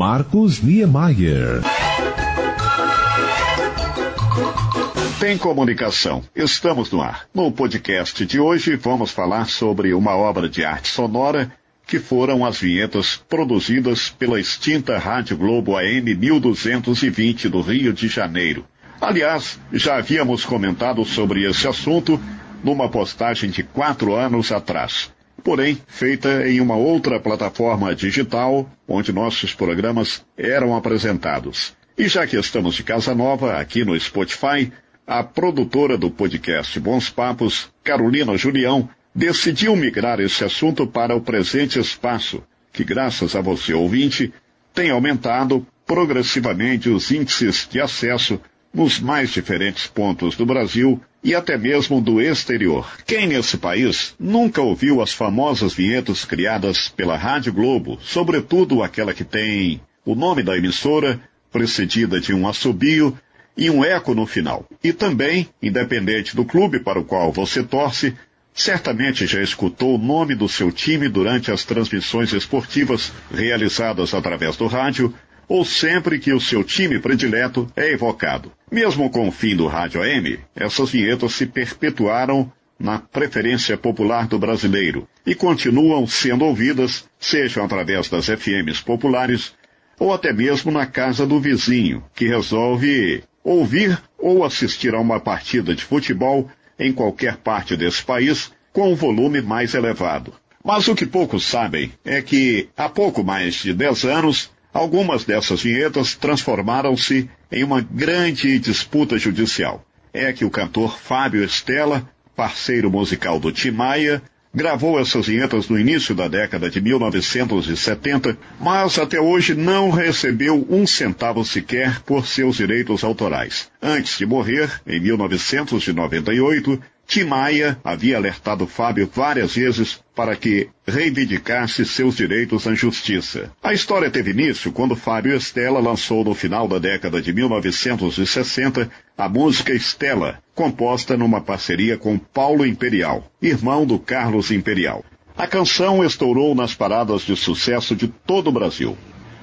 Marcos Niemeyer. Tem comunicação. Estamos no ar. No podcast de hoje vamos falar sobre uma obra de arte sonora que foram as vinhetas produzidas pela extinta Rádio Globo AM 1220 do Rio de Janeiro. Aliás, já havíamos comentado sobre esse assunto numa postagem de quatro anos atrás. Porém, feita em uma outra plataforma digital, onde nossos programas eram apresentados. E já que estamos de casa nova aqui no Spotify, a produtora do podcast Bons Papos, Carolina Julião, decidiu migrar esse assunto para o presente espaço, que graças a você ouvinte, tem aumentado progressivamente os índices de acesso nos mais diferentes pontos do Brasil e até mesmo do exterior. Quem nesse país nunca ouviu as famosas vinhetas criadas pela Rádio Globo, sobretudo aquela que tem o nome da emissora, precedida de um assobio e um eco no final. E também, independente do clube para o qual você torce, certamente já escutou o nome do seu time durante as transmissões esportivas realizadas através do rádio ou sempre que o seu time predileto é evocado. Mesmo com o fim do rádio AM, essas vinhetas se perpetuaram na preferência popular do brasileiro e continuam sendo ouvidas, sejam através das FMs populares ou até mesmo na casa do vizinho, que resolve ouvir ou assistir a uma partida de futebol em qualquer parte desse país com um volume mais elevado. Mas o que poucos sabem é que, há pouco mais de 10 anos, algumas dessas vinhetas transformaram-se em uma grande disputa judicial. É que o cantor Fábio Estela, parceiro musical do Tim Maia, Gravou essas vinhetas no início da década de 1970, mas até hoje não recebeu um centavo sequer por seus direitos autorais. Antes de morrer, em 1998, Tim Maia havia alertado Fábio várias vezes para que reivindicasse seus direitos na justiça. A história teve início quando Fábio Estela lançou no final da década de 1960 a música Estela, composta numa parceria com Paulo Imperial, irmão do Carlos Imperial. A canção estourou nas paradas de sucesso de todo o Brasil.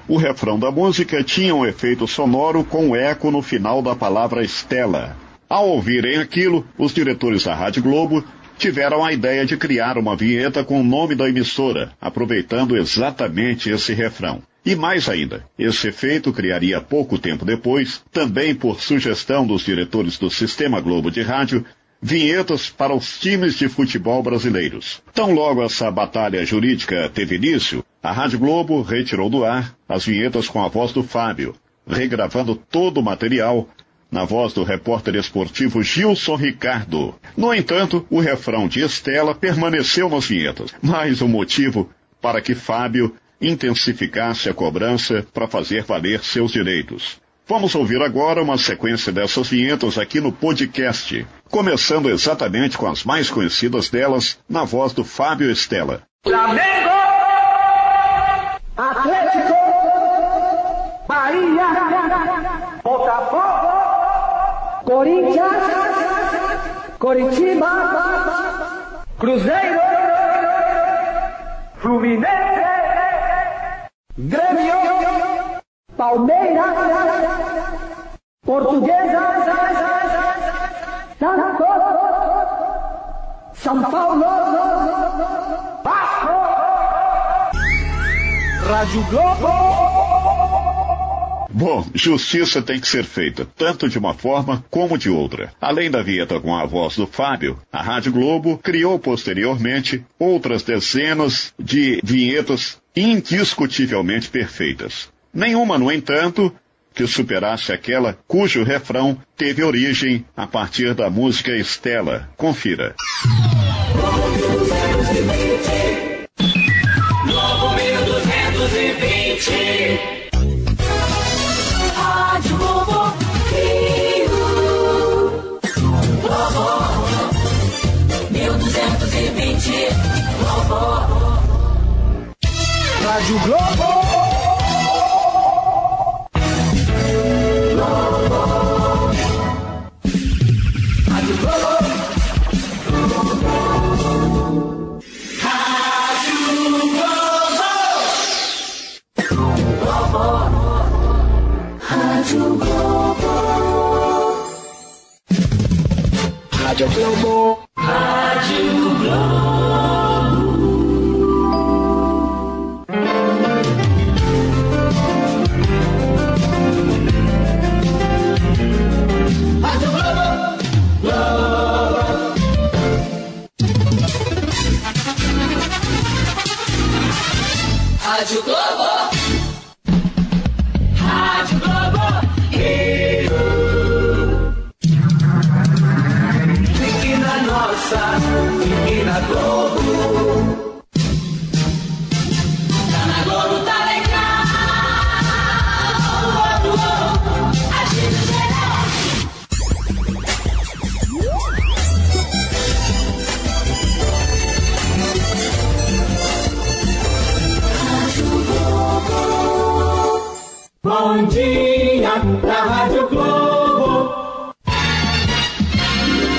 O refrão da música tinha um efeito sonoro com eco no final da palavra Estela, ao ouvirem aquilo, os diretores da Rádio Globo tiveram a ideia de criar uma vinheta com o nome da emissora, aproveitando exatamente esse refrão. E mais ainda, esse efeito criaria pouco tempo depois, também por sugestão dos diretores do Sistema Globo de Rádio, vinhetas para os times de futebol brasileiros. Tão logo essa batalha jurídica teve início, a Rádio Globo retirou do ar as vinhetas com a voz do Fábio, regravando todo o material na voz do repórter esportivo Gilson Ricardo. No entanto, o refrão de Estela permaneceu nas vinhetas, mais um motivo para que Fábio intensificasse a cobrança para fazer valer seus direitos. Vamos ouvir agora uma sequência dessas vinhetas aqui no podcast, começando exatamente com as mais conhecidas delas, na voz do Fábio Estela. Flamengo! Atlético! Bahia! Botafogo! Corinthians, Coritiba, Cruzeiro, Fluminense, Grêmio, Palmeiras, Portuguesa, Santos, São Paulo, Vasco, Rádio Globo. Bom, justiça tem que ser feita, tanto de uma forma como de outra. Além da vinheta com a voz do Fábio, a Rádio Globo criou posteriormente outras dezenas de vinhetas indiscutivelmente perfeitas. Nenhuma, no entanto, que superasse aquela cujo refrão teve origem a partir da música Estela. Confira. Globo 1220 Rádio Globo. Rádio Globo. Rádio Globo. Rádio Globo. Rádio Globo. Bom dia na Rádio Globo.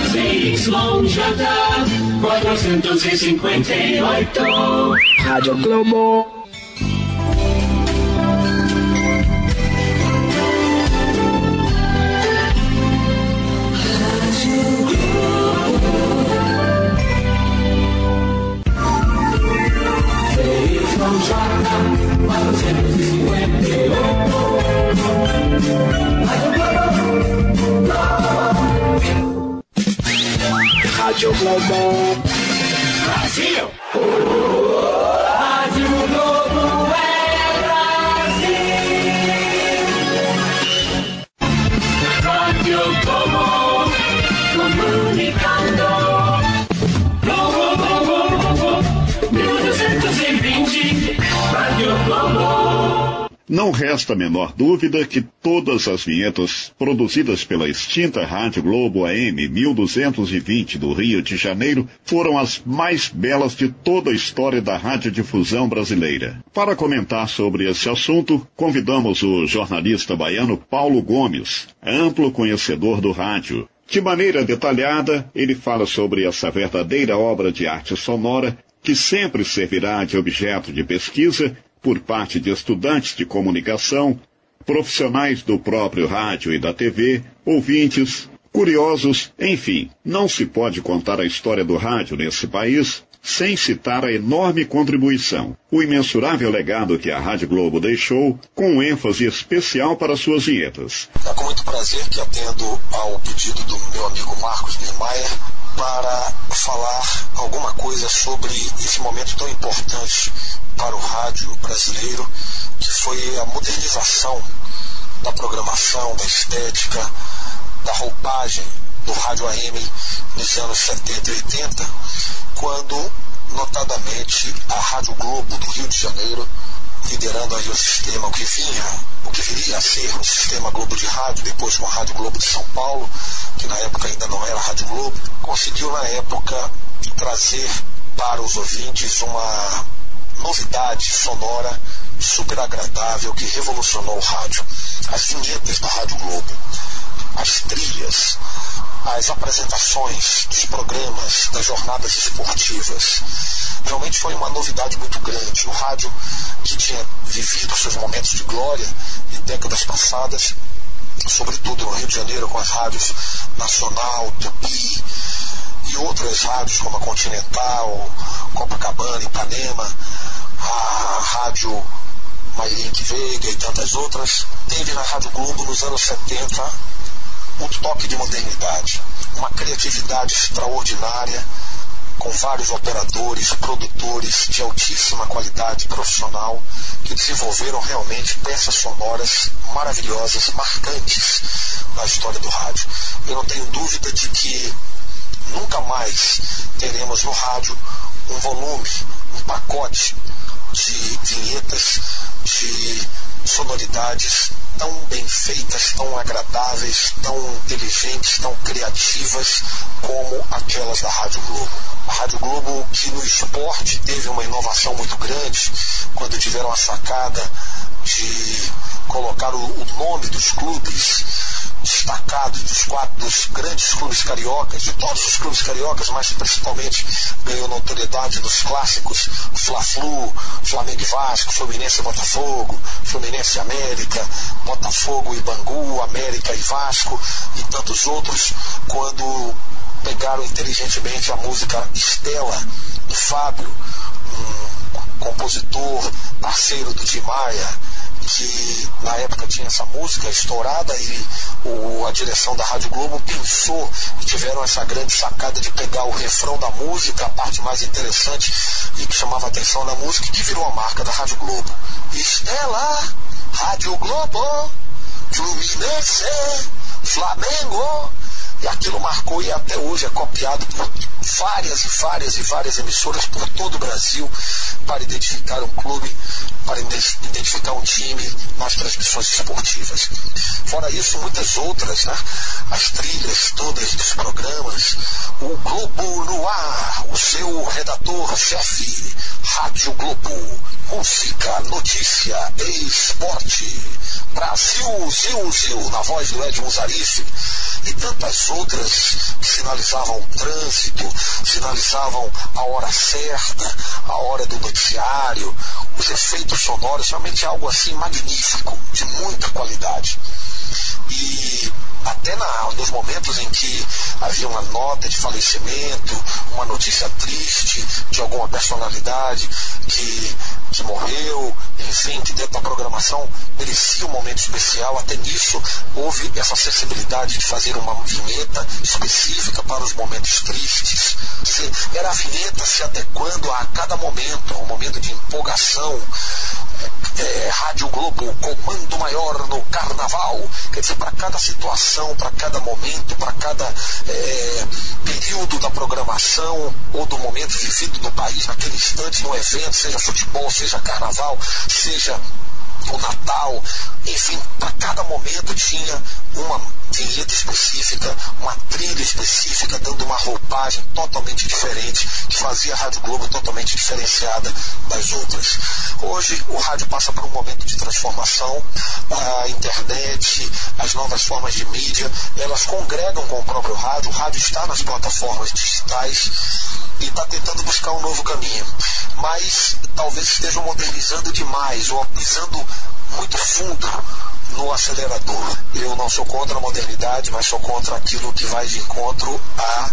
ZYJ 458. Rádio Globo. ZYJ 458. Rádio Globo. Brasil! Não resta a menor dúvida que todas as vinhetas produzidas pela extinta Rádio Globo AM 1220 do Rio de Janeiro foram as mais belas de toda a história da radiodifusão brasileira. Para comentar sobre esse assunto, convidamos o jornalista baiano Paulo Gomes, amplo conhecedor do rádio. De maneira detalhada, ele fala sobre essa verdadeira obra de arte sonora que sempre servirá de objeto de pesquisa por parte de estudantes de comunicação, profissionais do próprio rádio e da TV, ouvintes, curiosos, enfim, não se pode contar a história do rádio nesse país sem citar a enorme contribuição, o imensurável legado que a Rádio Globo deixou, com ênfase especial para suas vinhetas. É com muito prazer que atendo ao pedido do meu amigo Marcos Niemeyer para falar alguma coisa sobre esse momento tão importante para o rádio brasileiro, que foi a modernização da programação, da estética, da roupagem do rádio AM nos anos 70 e 80, quando, notadamente, a Rádio Globo do Rio de Janeiro, liderando aí o sistema, que vinha, o que viria a ser o sistema Globo de Rádio, depois com a Rádio Globo de São Paulo, que na época ainda não era Rádio Globo, conseguiu na época trazer para os ouvintes uma novidade sonora super agradável que revolucionou o rádio. As vinhetas da Rádio Globo, as trilhas, as apresentações dos programas, das jornadas esportivas. Realmente foi uma novidade muito grande. O rádio, que tinha vivido seus momentos de glória em décadas passadas, sobretudo no Rio de Janeiro, com as rádios Nacional, Tupi e outras rádios como a Continental, Copacabana, Ipanema, a Rádio Mairink Veiga e tantas outras, teve na Rádio Globo nos anos 70 um toque de modernidade, uma criatividade extraordinária, com vários operadores, produtores de altíssima qualidade profissional que desenvolveram realmente peças sonoras maravilhosas, marcantes na história do rádio. Eu não tenho dúvida de que nunca mais teremos no rádio um volume, um pacote de vinhetas, de sonoridades tão bem feitas, tão agradáveis, tão inteligentes, tão criativas como aquelas da Rádio Globo. A Rádio Globo, que no esporte teve uma inovação muito grande, quando tiveram a sacada de colocar o, o nome dos clubes destacados dos quatro dos grandes clubes cariocas, de todos os clubes cariocas, mas principalmente ganhou notoriedade nos clássicos Fla-Flu, Flamengo e Vasco, Fluminense e Botafogo, Fluminense e América, Botafogo e Bangu, América e Vasco e tantos outros, quando pegaram inteligentemente a música Estela do Fábio, um compositor, parceiro do Tim Maia, que na época tinha essa música estourada e o, a direção da Rádio Globo pensou e tiveram essa grande sacada de pegar o refrão da música, a parte mais interessante e que chamava atenção da música e que virou a marca da Rádio Globo. Estela, Rádio Globo, Fluminense, Flamengo. E aquilo marcou e até hoje é copiado por várias e várias e várias emissoras por todo o Brasil para identificar um clube, para identificar um time nas transmissões esportivas. Fora isso, muitas outras, né? As trilhas todas dos programas, o Globo no ar, o seu redator-chefe, Rádio Globo, música, notícia, esporte, Brasil, Zil, Zil, na voz do Edmund Zarife, e tantas outras que sinalizavam o trânsito, sinalizavam a hora certa, a hora do noticiário, os efeitos sonoros, realmente algo assim magnífico, de muita qualidade. E até na, nos momentos em que havia uma nota de falecimento, uma notícia triste de alguma personalidade que, que morreu, enfim, que dentro da programação merecia um momento especial, até nisso houve essa sensibilidade de fazer uma vinheta específica para os momentos tristes. Era a vinheta se adequando a cada momento, a um momento de empolgação, é, Rádio Globo, comando maior no carnaval. Quer dizer, para cada situação, para cada momento, para cada é, período da programação ou do momento vivido no país, naquele instante, no evento, seja futebol, seja carnaval, seja o Natal, enfim, para cada momento tinha uma vinheta específica, uma trilha específica, dando uma roupagem totalmente diferente, que fazia a Rádio Globo totalmente diferenciada das outras. Hoje o rádio passa por um momento de transformação, a internet, as novas formas de mídia, elas congregam com o próprio rádio, o rádio está nas plataformas digitais e está tentando buscar um novo caminho. Mas talvez estejam modernizando demais ou pisando muito fundo no acelerador. Eu não sou contra a modernidade, mas sou contra aquilo que vai de encontro a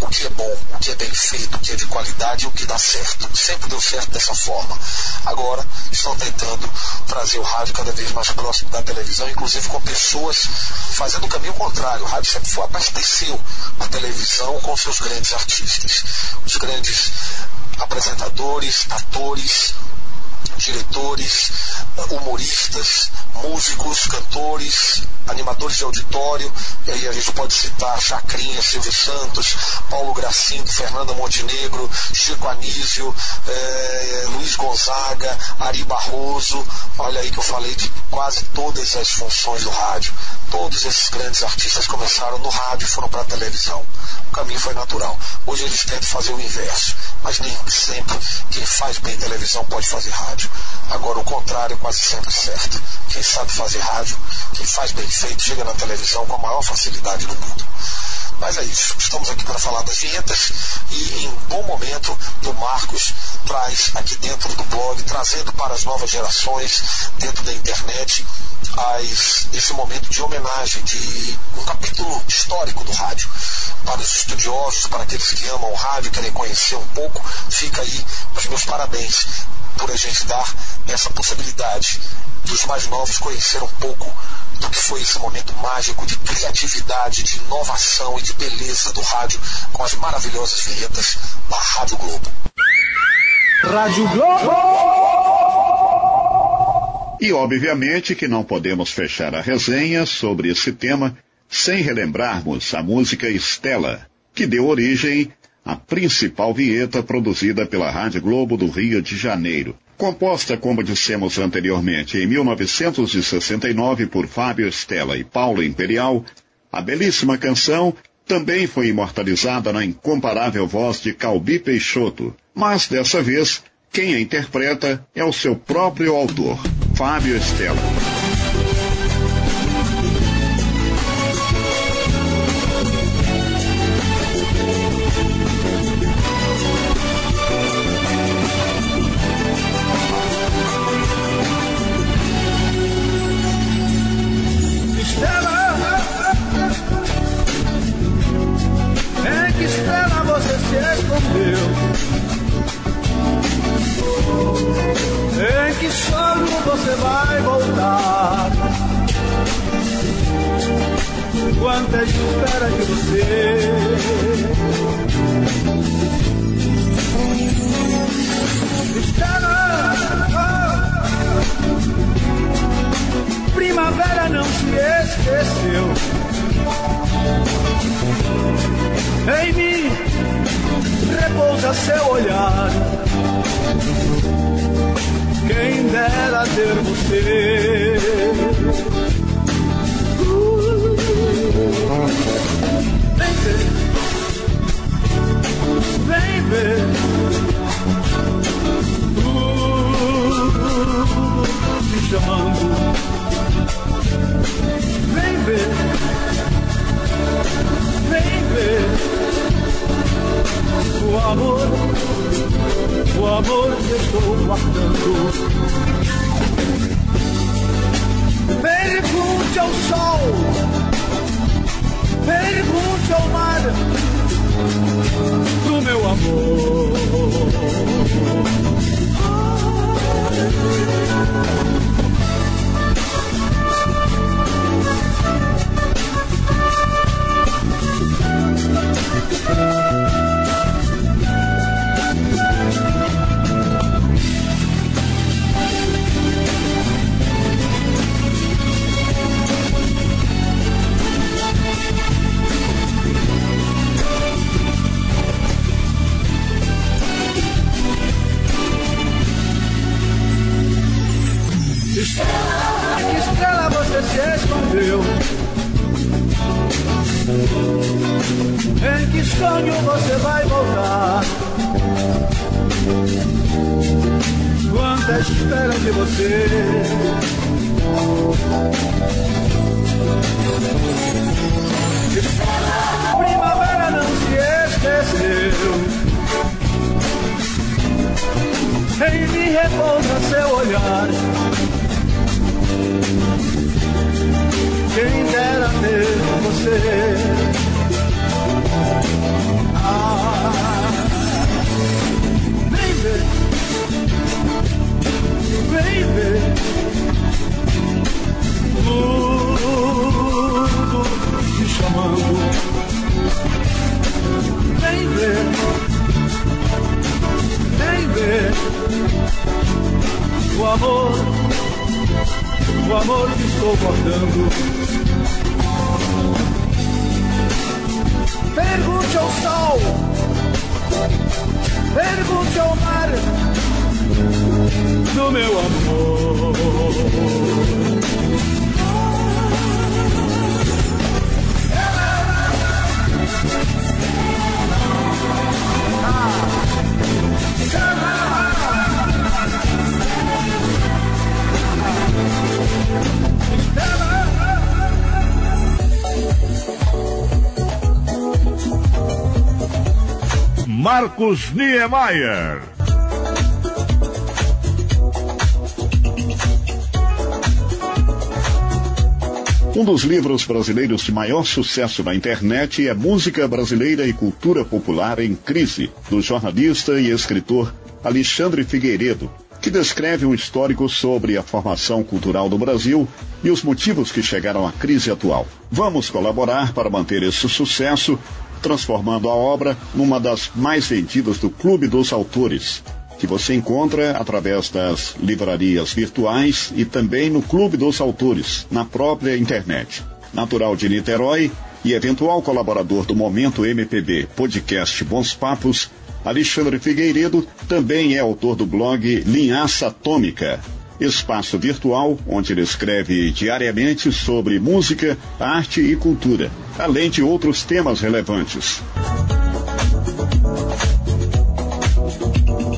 o que é bom, o que é bem feito, o que é de qualidade e o que dá certo. Sempre deu certo dessa forma. Agora estão tentando trazer o rádio cada vez mais próximo da televisão, inclusive com pessoas fazendo o caminho contrário. O rádio sempre foi abasteceu a televisão com seus grandes artistas. Os grandes apresentadores, atores, diretores, humoristas, músicos, cantores, animadores de auditório, e aí a gente pode citar Chacrinha, Silvio Santos, Paulo Gracindo, Fernanda Montenegro, Chico Anísio, eh, Luiz Gonzaga, Ari Barroso, olha aí que eu falei de quase todas as funções do rádio. Todos esses grandes artistas começaram no rádio e foram para a televisão. O caminho foi natural. Hoje eles tentam fazer o inverso, mas nem sempre quem faz bem televisão pode fazer rádio. Agora o contrário é quase sempre certo. Quem sabe fazer rádio, quem faz bem feito, chega na televisão com a maior facilidade do mundo. Mas é isso. Estamos aqui para falar das vinhetas e em bom momento o Marcos traz aqui dentro do blog, trazendo para as novas gerações, dentro da internet, as, esse momento de homenagem, de um capítulo histórico do rádio. Para os estudiosos, para aqueles que amam o rádio, querem conhecer um pouco, fica aí os meus parabéns por a gente dar essa possibilidade dos mais novos conhecer um pouco foi esse momento mágico de criatividade, de inovação e de beleza do rádio com as maravilhosas vinhetas da Rádio Globo. Rádio Globo! E obviamente que não podemos fechar a resenha sobre esse tema sem relembrarmos a música Estela, que deu origem à principal vinheta produzida pela Rádio Globo do Rio de Janeiro. Composta, como dissemos anteriormente, em 1969 por Fábio Estela e Paulo Imperial, a belíssima canção também foi imortalizada na incomparável voz de Calbi Peixoto. Mas dessa vez, quem a interpreta é o seu próprio autor, Fábio que estrela você se escondeu? Em que sonho você vai voltar? Quanta espera de você? Estrela, oh, primavera não se esqueceu. Em mim repousa seu olhar. Quem dera ter você. Vem ver, vem ver. Uh, me chamando. Vem ver, ver. O amor, o amor que estou guardando. Pergunte ao sol, pergunte ao mar do meu amor. Você vai voltar? Quanta espera de você? Primavera não se esqueceu. Em mim repousa seu olhar. Quem dera ter você. Ah, vem ver. Tudo te chamando. Vem ver. O amor o amor que estou guardando. Pergunte ao sol, pergunte ao mar do meu amor. Marcos Niemeyer. Um dos livros brasileiros de maior sucesso na internet é Música Brasileira e Cultura Popular em Crise, do jornalista e escritor Alexandre Figueiredo, que descreve um histórico sobre a formação cultural do Brasil e os motivos que chegaram à crise atual. Vamos colaborar para manter esse sucesso, transformando a obra numa das mais vendidas do Clube dos Autores, que você encontra através das livrarias virtuais e também no Clube dos Autores, na própria internet. Natural de Niterói e eventual colaborador do Momento MPB Podcast Bons Papos, Alexandre Figueiredo também é autor do blog Linhaça Atômica, espaço virtual onde ele escreve diariamente sobre música, arte e cultura, além de outros temas relevantes.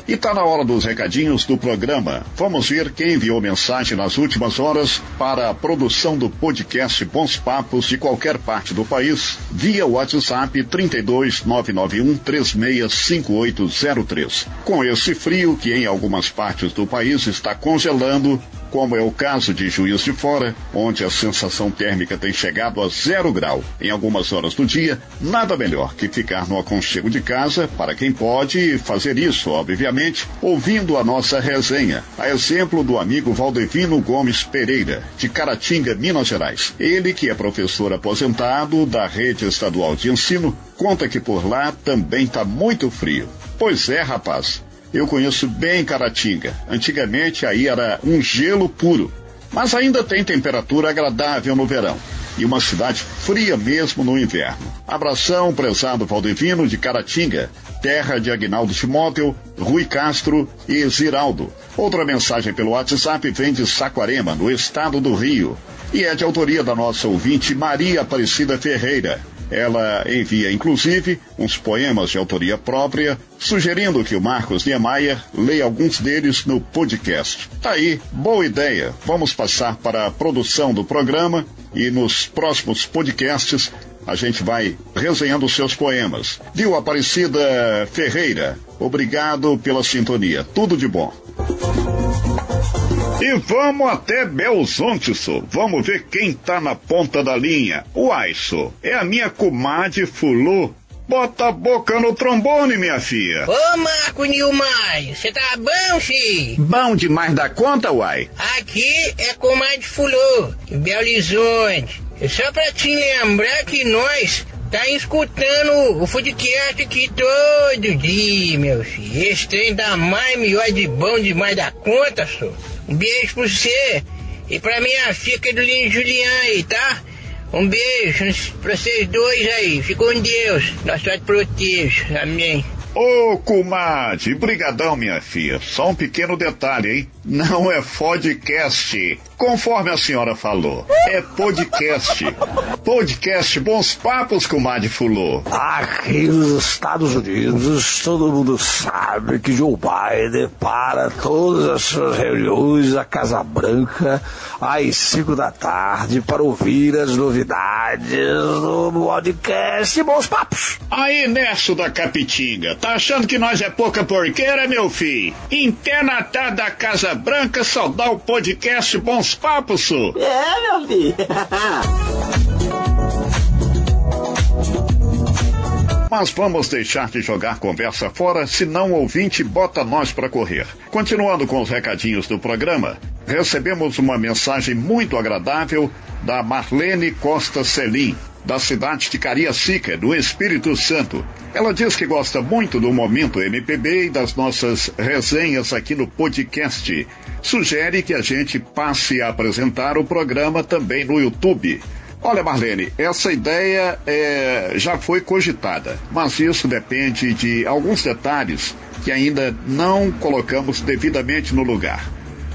E tá na hora dos recadinhos do programa. Vamos ver quem enviou mensagem nas últimas horas para a produção do podcast Bons Papos de qualquer parte do país, via WhatsApp 32 991 365803. Com esse frio que em algumas partes do país está congelando, como é o caso de Juiz de Fora, onde a sensação térmica tem chegado a zero grau em algumas horas do dia, nada melhor que ficar no aconchego de casa, para quem pode fazer isso, obviamente, ouvindo a nossa resenha, a exemplo do amigo Valdevino Gomes Pereira, de Caratinga, Minas Gerais. Ele, que é professor aposentado da rede estadual de ensino, conta que por lá também está muito frio. Pois é, rapaz. Eu conheço bem Caratinga. Antigamente aí era um gelo puro, mas ainda tem temperatura agradável no verão e uma cidade fria mesmo no inverno. Abração, prezado Valdevino de Caratinga, terra de Agnaldo Timóteo, Rui Castro e Ziraldo. Outra mensagem pelo WhatsApp vem de Saquarema, no estado do Rio, e é de autoria da nossa ouvinte Maria Aparecida Ferreira. Ela envia, inclusive, uns poemas de autoria própria, sugerindo que o Marcos Niemeyer leia alguns deles no podcast. Tá aí, boa ideia. Vamos passar para a produção do programa e nos próximos podcasts a gente vai resenhando seus poemas. Viu, Aparecida Ferreira? Obrigado pela sintonia. Tudo de bom. E vamos até Belzonte, so. Vamos ver quem tá na ponta da linha. O Aiso. É a minha comadre Fulô. Bota a boca no trombone, minha filha. Ô, Marco Nilmar, você tá bom, fi? Bom demais da conta, uai. Aqui é comadre Fulô, de Belo Horizonte. É só pra te lembrar que nós tá escutando o podcast aqui todo dia, meu filho. Esse trem dá mais melhor de bom demais da conta, só. Um beijo pra você e pra minha filha Carolina Juliana aí, tá? Um beijo pra vocês dois aí. Fica com Deus. Nossa te proteja. Amém. Ô, comadre, brigadão, minha filha. Só um pequeno detalhe, hein? Não é podcast, conforme a senhora falou. É podcast. Podcast Bons Papos, comadre Fulô. Aqui nos Estados Unidos, todo mundo sabe que Joe Biden para todas as suas reuniões à Casa Branca às 5 da tarde para ouvir as novidades do podcast Bons Papos. Aí, Nesso da Capitinga, tá achando que nós é pouca porqueira, meu filho? Internatado da Casa Branca só dá o podcast Bons Papos, su. É, meu filho. Mas vamos deixar de jogar conversa fora, senão o ouvinte bota nós para correr. Continuando com os recadinhos do programa, recebemos uma mensagem muito agradável da Marlene Costa Celim, da cidade de Cariacica, do Espírito Santo. Ela diz que gosta muito do Momento MPB e das nossas resenhas aqui no podcast. Sugere que a gente passe a apresentar o programa também no YouTube. Olha, Marlene, essa ideia é, já foi cogitada, mas isso depende de alguns detalhes que ainda não colocamos devidamente no lugar.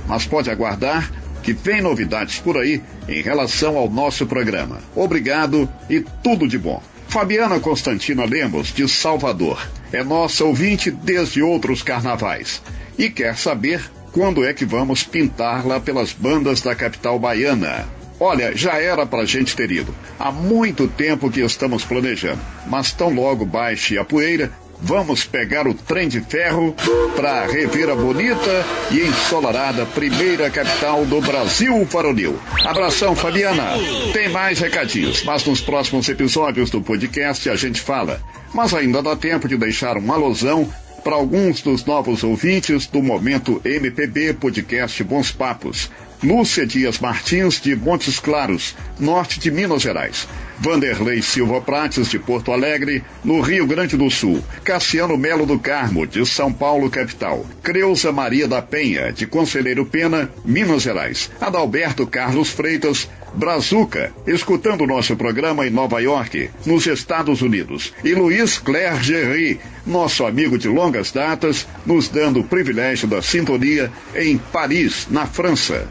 Mas pode aguardar que vem novidades por aí em relação ao nosso programa. Obrigado e tudo de bom. Fabiana Constantina Lemos, de Salvador, é nossa ouvinte desde outros carnavais e quer saber quando é que vamos pintar lá pelas bandas da capital baiana. Olha, já era pra gente ter ido. Há muito tempo que estamos planejando, mas tão logo baixe a poeira, vamos pegar o trem de ferro para rever a bonita e ensolarada primeira capital do Brasil varonil. Abração, Fabiana. Tem mais recadinhos, mas nos próximos episódios do podcast a gente fala. Mas ainda dá tempo de deixar um alusão para alguns dos novos ouvintes do Momento MPB Podcast Bons Papos. Lúcia Dias Martins, de Montes Claros, norte de Minas Gerais. Vanderlei Silva Prates, de Porto Alegre, no Rio Grande do Sul. Cassiano Melo do Carmo, de São Paulo, capital. Creuza Maria da Penha, de Conselheiro Pena, Minas Gerais. Adalberto Carlos Freitas, Brazuca, escutando nosso programa em Nova York, nos Estados Unidos. E Luiz Claire Gerry, nosso amigo de longas datas, nos dando o privilégio da sintonia em Paris, na França.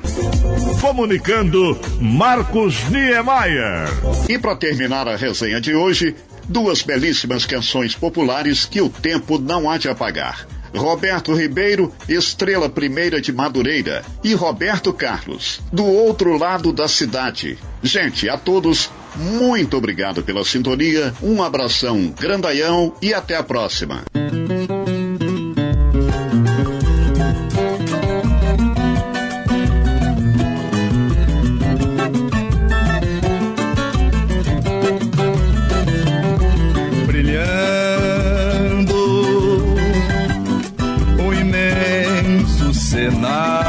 Comunicando Marcos Niemeyer. E para terminar a resenha de hoje, duas belíssimas canções populares que o tempo não há de apagar. Roberto Ribeiro, Estrela Primeira de Madureira, e Roberto Carlos, do outro lado da cidade. Gente, a todos, muito obrigado pela sintonia, um abração grandaião e até a próxima.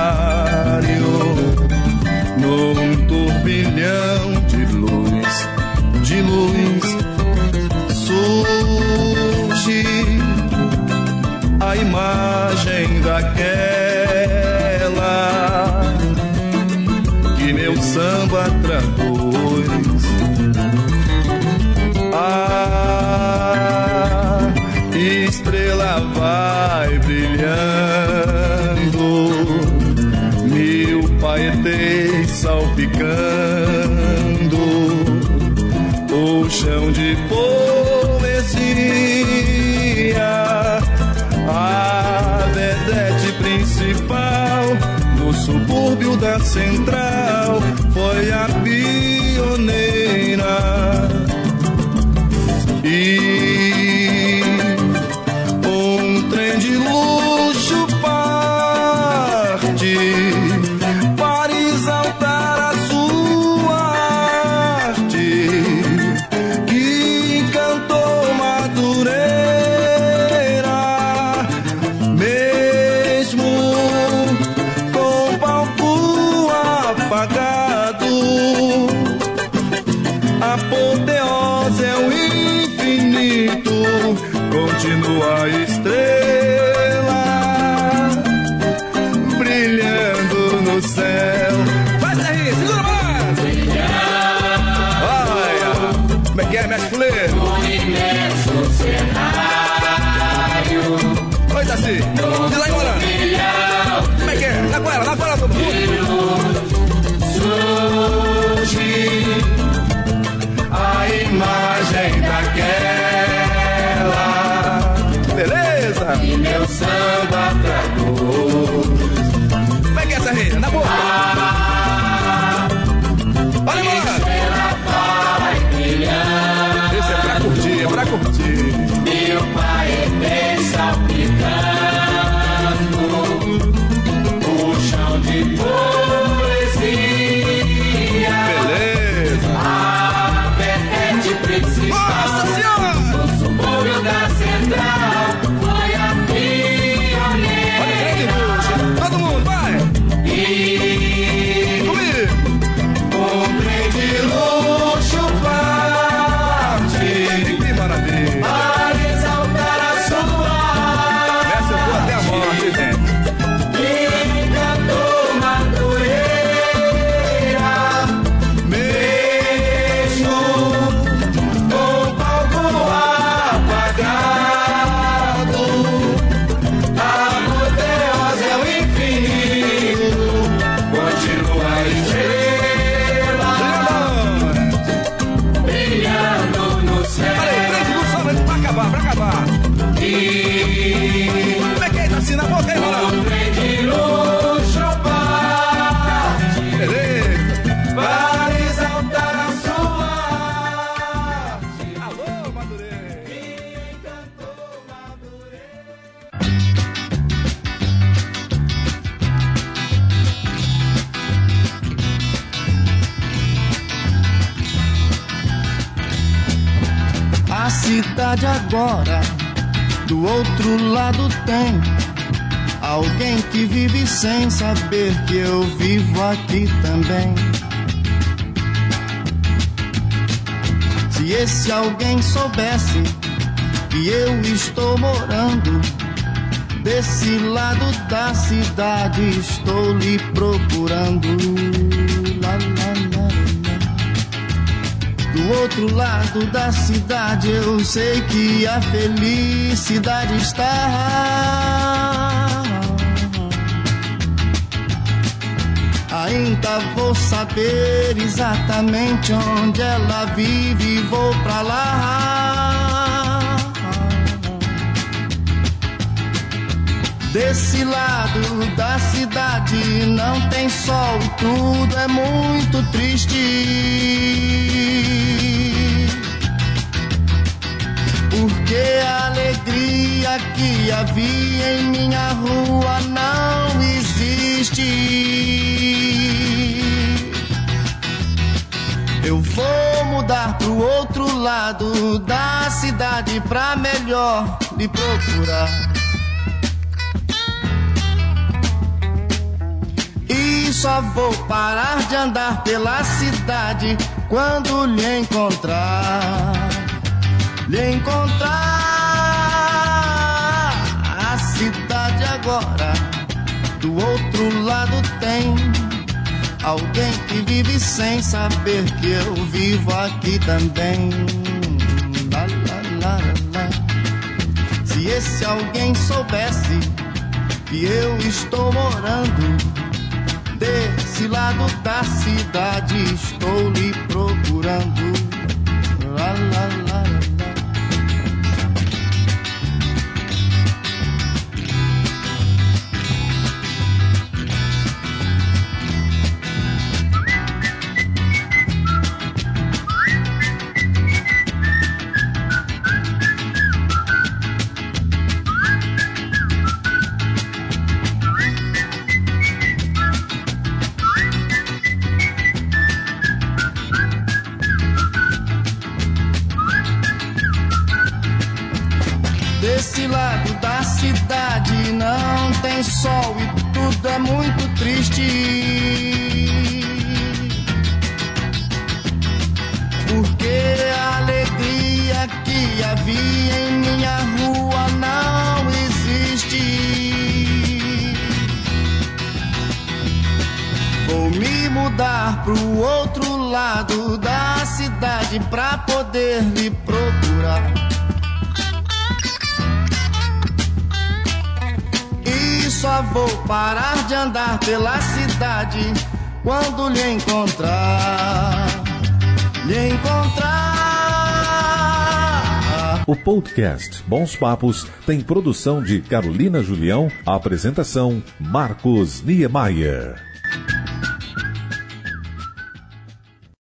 contrário, num turbilhão. central. Do outro lado tem alguém que vive sem saber que eu vivo aqui também. Se esse alguém soubesse que eu estou morando desse lado da cidade, estou lhe procurando. outro lado da cidade, eu sei que a felicidade está. Ainda vou saber exatamente onde ela vive, e vou pra lá. Desse lado da cidade não tem sol e tudo é muito triste. Porque a alegria que havia em minha rua não existe. Eu vou mudar pro outro lado da cidade pra melhor me procurar. Só vou parar de andar pela cidade quando lhe encontrar. Lhe encontrar a cidade agora. Do outro lado tem alguém que vive sem saber que eu vivo aqui também. Lá, lá, lá. Se esse alguém soubesse que eu estou morando desse lado da cidade, estou lhe procurando. Cidade não tem sol e tudo é muito triste. Porque a alegria que havia em minha rua não existe. Vou me mudar pro outro lado da cidade pra poder lhe procurar. Só vou parar de andar pela cidade quando lhe encontrar. Lhe encontrar. O podcast Bons Papos tem produção de Carolina Julião, apresentação Marcos Niemeyer.